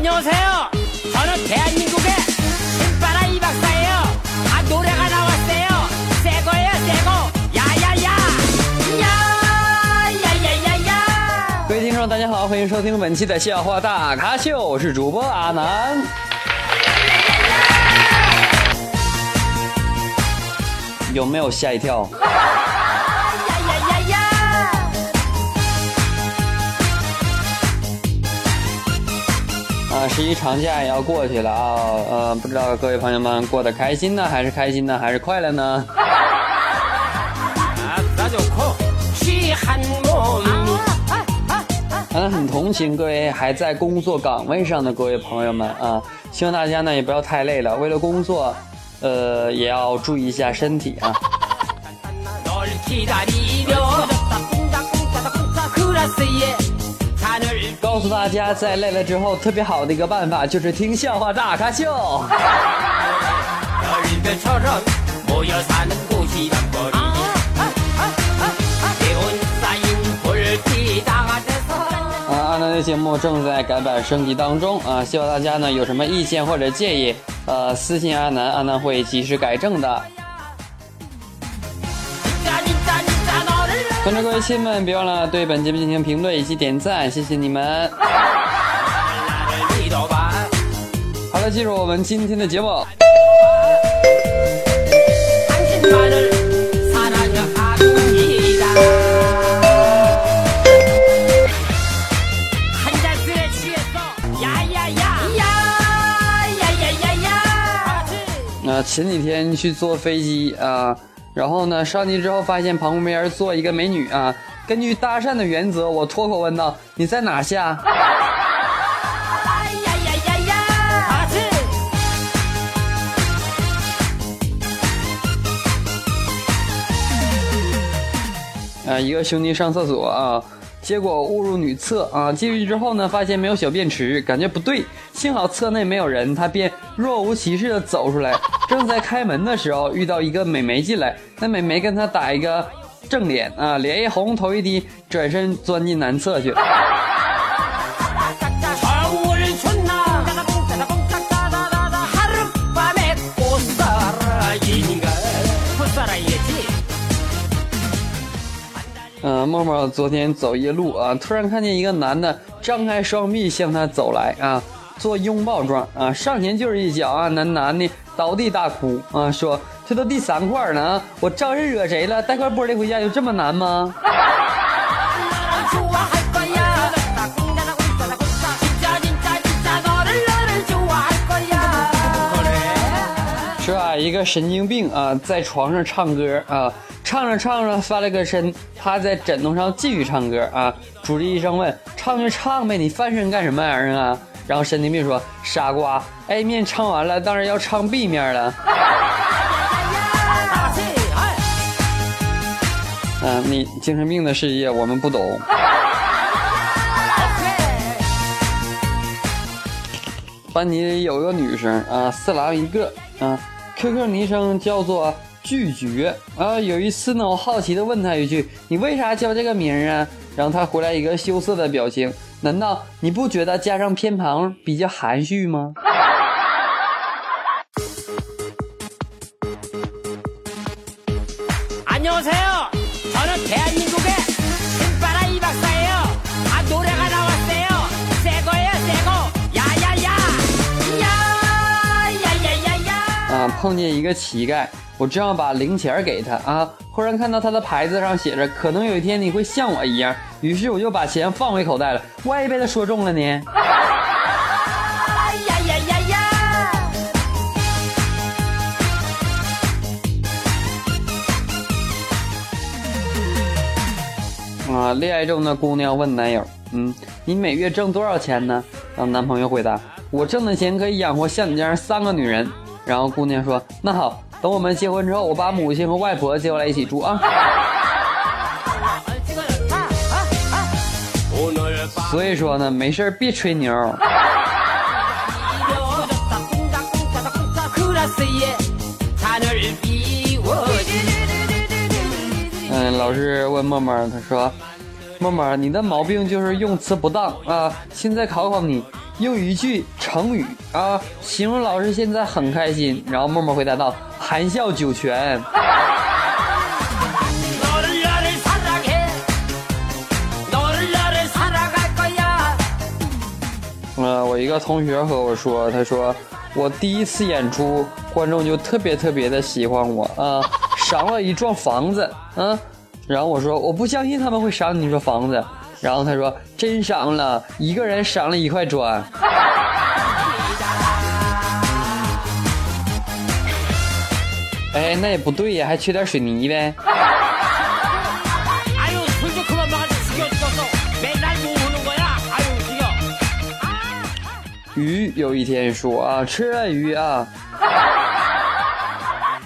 안녕하세요. 저는 대한민국의 신바라 이 박사예요. 아 노래가 나왔어요. 새 거예요 새 거. 야야야. 야야야야야.各位听众，大家好，欢迎收听本期的笑话大咖秀，我是主播阿南。有没有吓一跳？ 长假也要过去了啊，呃，不知道各位朋友们过得开心呢，还是开心呢，还是快乐呢？很同情各位还在工作岗位上的各位朋友们啊，希望大家呢也不要太累了，为了工作，呃，也要注意一下身体啊。告诉大家在累了之后特别好的一个办法就是听笑话大咖秀。啊阿南的节目正在改版升级当中啊希望大家呢有什么意见或者建议呃私信阿南阿南会及时改正的。观众各位亲们，别忘了对本节目进行评论以及点赞，谢谢你们。好了，进入我们今天的节目。前几天去坐飞机啊。然后呢，上去之后发现旁边坐一个美女啊，根据搭讪的原则，我脱口问道，你在哪下？哎呀呀呀呀。一个兄弟上厕所啊，结果误入女厕啊，进去之后呢，发现没有小便池，感觉不对，幸好厕内没有人，他便若无其事的走出来。正在开门的时候，遇到一个美眉进来，那美眉跟他打一个正脸啊，脸一红，头一低，转身钻进男厕去。默默昨天走夜路啊，突然看见一个男的张开双臂向他走来啊，做拥抱状啊上前就是一脚啊那男的倒地大哭啊说这都第三块了啊我招谁惹谁了？带块玻璃回家就这么难吗？是吧一个神经病啊在床上唱歌啊唱着唱着翻了个身趴在枕头上继续唱歌啊主治医生问唱就唱呗你翻身干什么玩意儿啊？然后神经病说：“傻瓜，A 面唱完了，当然要唱 B 面了。”嗯、你精神病的世界我们不懂。班级里有个女生啊，色狼一个啊，QQ 昵称叫做拒绝啊。有一次呢，我好奇的问她一句：“你为啥叫这个名啊？”然后她回来一个羞涩的表情。难道你不觉得加上偏旁比较含蓄吗？ 안녕하세요 저는 대한민국 碰见一个乞丐我正要把零钱给他啊忽然看到他的牌子上写着可能有一天你会像我一样于是我就把钱放回口袋了。万一被他说中了呢呀呀呀呀啊恋爱中的姑娘问男友嗯你每月挣多少钱呢？啊男朋友回答我挣的钱可以养活像你这样三个女人。然后姑娘说：“那好，等我们结婚之后，我把母亲和外婆接过来一起住啊。”所以说呢，没事儿别吹牛。嗯，老师问默默，他说：“默默，你的毛病就是用词不当啊。”现在考考你。用一句成语啊，形容老师现在很开心。然后默默回答道：“含笑九泉。”嗯，我一个同学和我说，他说我第一次演出，观众就特别特别的喜欢我啊，赏了一幢房子，嗯，然后我说我不相信他们会赏你一房子。然后他说真伤了，一个人伤了一块砖。哎，那也不对呀，还缺点水泥呗。鱼有一天说啊，吃了鱼啊，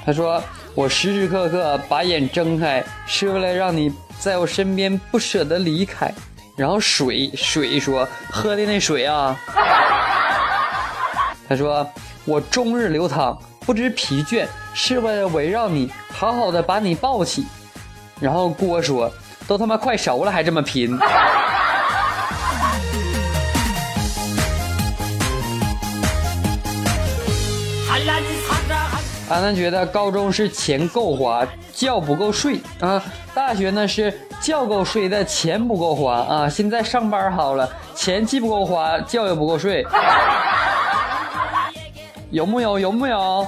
他说我时时刻刻把眼睁开，是为了让你在我身边不舍得离开。”然后水水说：“喝的那水啊。”他说：“我终日流淌，不知疲倦，是为了围绕你，好好的把你抱起。”然后锅说：“都他妈快熟了，还这么贫。”阿们觉得高中是钱够花，觉不够睡啊；大学呢是觉够睡，但钱不够花啊。现在上班好了，钱既不够花，觉也不够睡，有木有？有木有？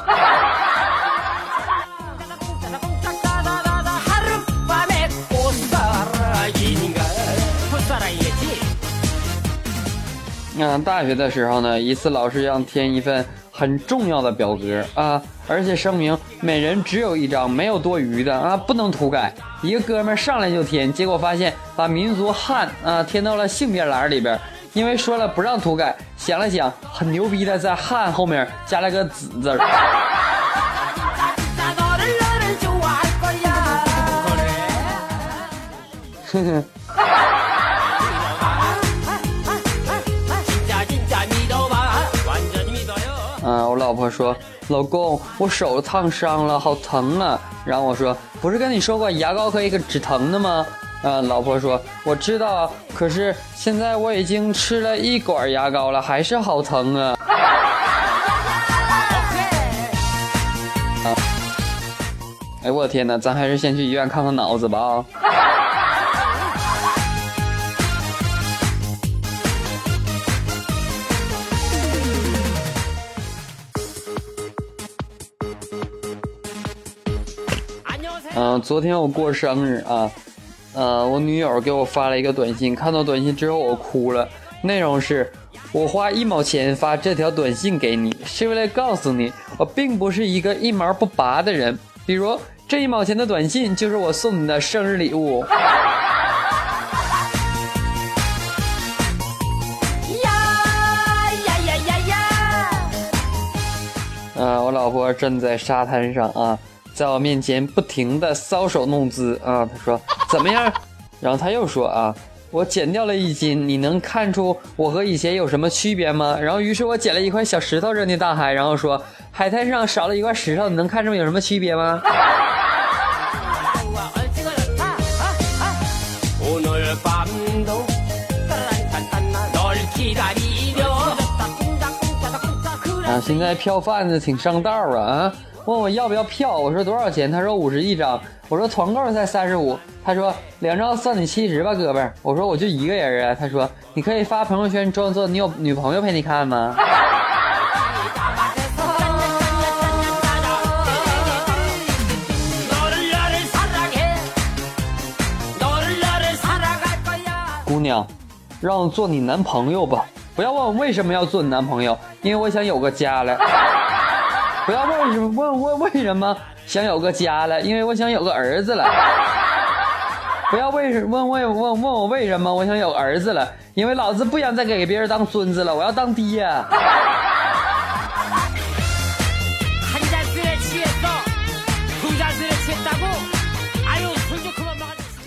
嗯，大学的时候呢，一次老师让填一份很重要的表格啊，而且声明每人只有一张，没有多余的啊，不能涂改。一个哥们儿上来就填，结果发现把民族汉啊填到了性别栏里边，因为说了不让涂改，想了想，很牛逼的在汉后面加了个子字儿。나 너 嗯，我老婆说，老公，我手烫伤了，好疼啊。然后我说，不是跟你说过牙膏可以止疼的吗？嗯，老婆说，我知道，可是现在我已经吃了一管牙膏了，还是好疼啊。哎，我的天哪，咱还是先去医院看看脑子吧啊。嗯，昨天我过生日啊，呃，我女友给我发了一个短信，看到短信之后我哭了。内容是：我花一毛钱发这条短信给你，是为了告诉你，我并不是一个一毛不拔的人。比如，这一毛钱的短信就是我送你的生日礼物。呀呀呀呀呀！嗯，我老婆正在沙滩上啊。在我面前不停的搔首弄姿啊他说怎么样？然后他又说啊我减掉了一斤你能看出我和以前有什么区别吗？然后于是我捡了一块小石头扔进大海然后说海滩上少了一块石头你能看出有什么区别吗？啊现在票贩子挺上道啊啊。问我要不要票我说多少钱？他说五十一张。我说团购才三十五他说两张算你七十吧哥们儿。我说我就一个人啊他说你可以发朋友圈装作你有女朋友陪你看吗？姑娘让我做你男朋友吧不要问我为什么要做你男朋友因为我想有个家了。不要问什么问问为什么想有个家了，因为我想有个儿子了。不要为什问问问问我为什么我想有儿子了，因为老子不想再给别人当孙子了，我要当爹。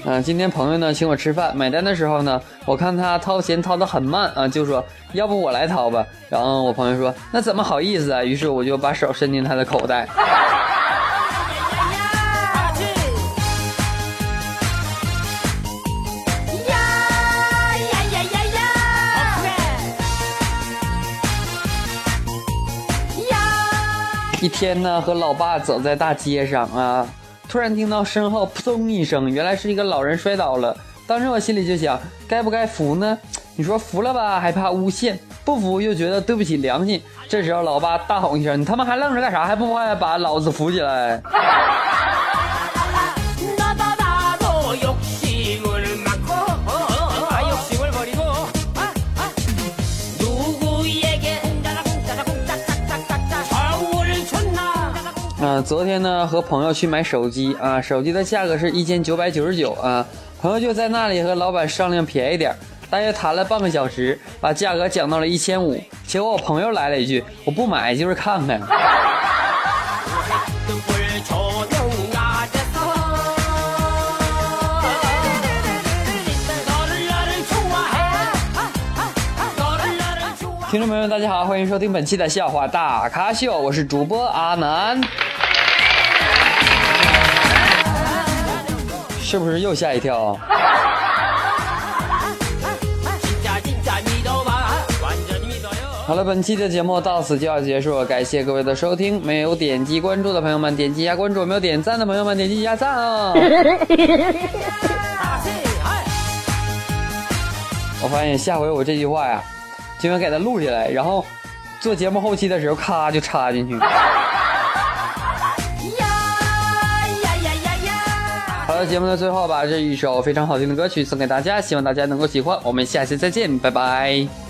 嗯今天朋友呢请我吃饭买单的时候呢我看他掏钱掏的很慢啊就说要不我来掏吧然后我朋友说那怎么好意思啊？于是我就把手伸进他的口袋。呀呀呀呀呀一天呢和老爸走在大街上啊突然听到身后扑通一声，原来是一个老人摔倒了。当时我心里就想，该不该扶呢？你说扶了吧，还怕诬陷；不扶又觉得对不起良心。这时候，老爸大吼一声：“你他妈还愣着干啥？还不快把老子扶起来！”嗯，昨天呢和朋友去买手机啊，手机的价格是一千九百九十九啊，朋友就在那里和老板商量便宜点，大约谈了半个小时，把价格讲到了一千五，结果我朋友来了一句，我不买就是看看。听众朋友们，大家好，欢迎收听本期的笑话大咖秀，我是主播阿南。是不是又吓一跳啊？好了，本期的节目到此就要结束，感谢各位的收听。没有点击关注的朋友们，点击一下关注；没有点赞的朋友们，点击一下赞啊、哦！我发现下回我这句话呀，就要给它录下来，然后做节目后期的时候，咔就插进去。节目的最后，把这一首非常好听的歌曲送给大家，希望大家能够喜欢。我们下期再见，拜拜。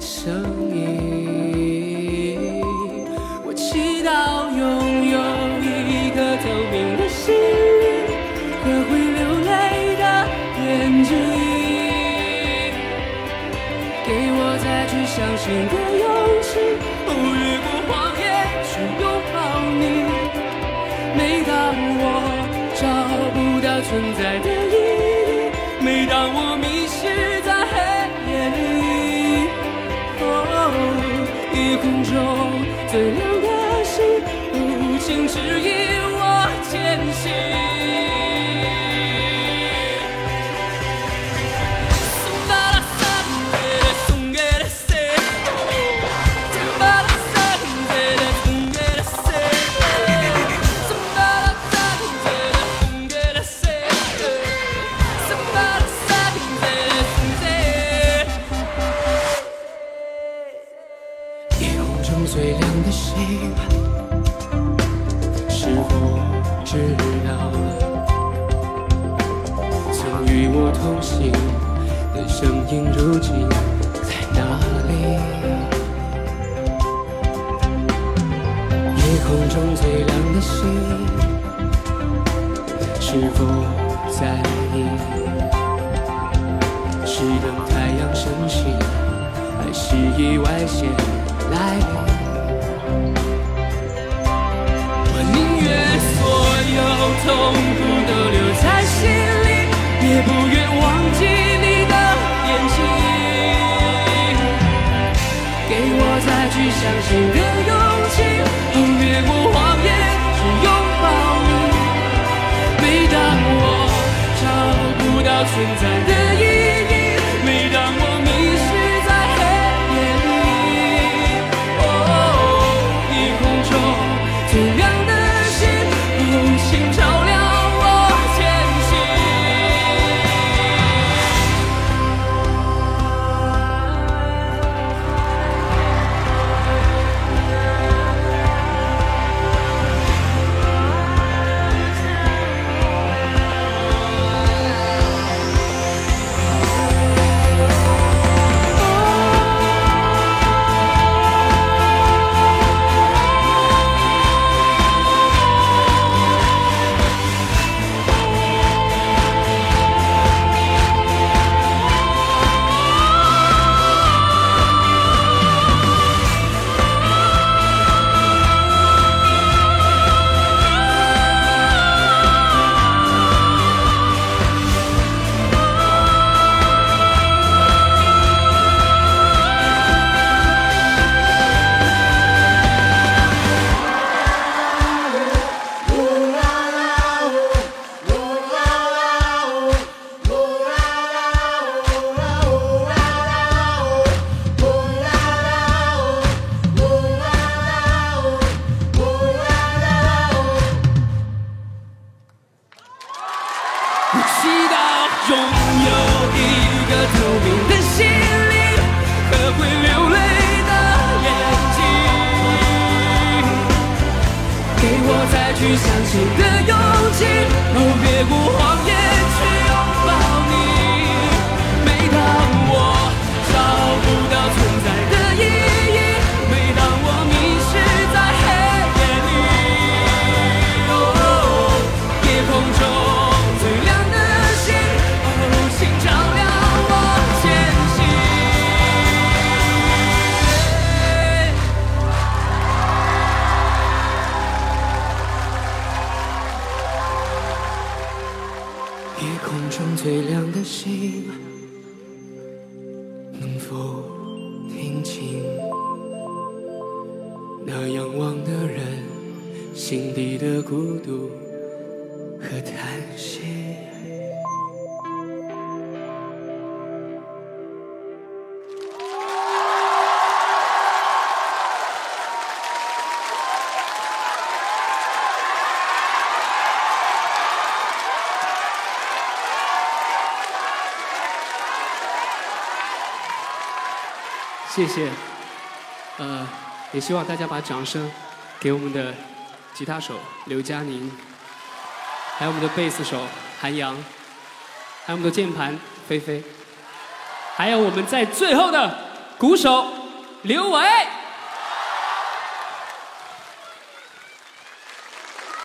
声音。我祈祷拥有一颗透明的心灵，和会流泪的眼睛，给我再去相信的勇气。哦，越过谎言去拥抱你。每当我找不到存在的意义，每当我行的声音，如今在哪里？夜空中最亮的星，是否在意？是等太阳升起，还是意外先来临？我宁愿所有痛苦，也不愿忘记你的眼睛。给我再去相信的勇气，哦，越过谎言去拥抱你。每当我找不到存在的意义，去相信的勇气，哦，越过谎言去谢谢，呃，也希望大家把掌声给我们的吉他手刘佳宁，还有我们的贝斯手韩阳，还有我们的键盘菲菲，还有我们在最后的鼓手刘伟。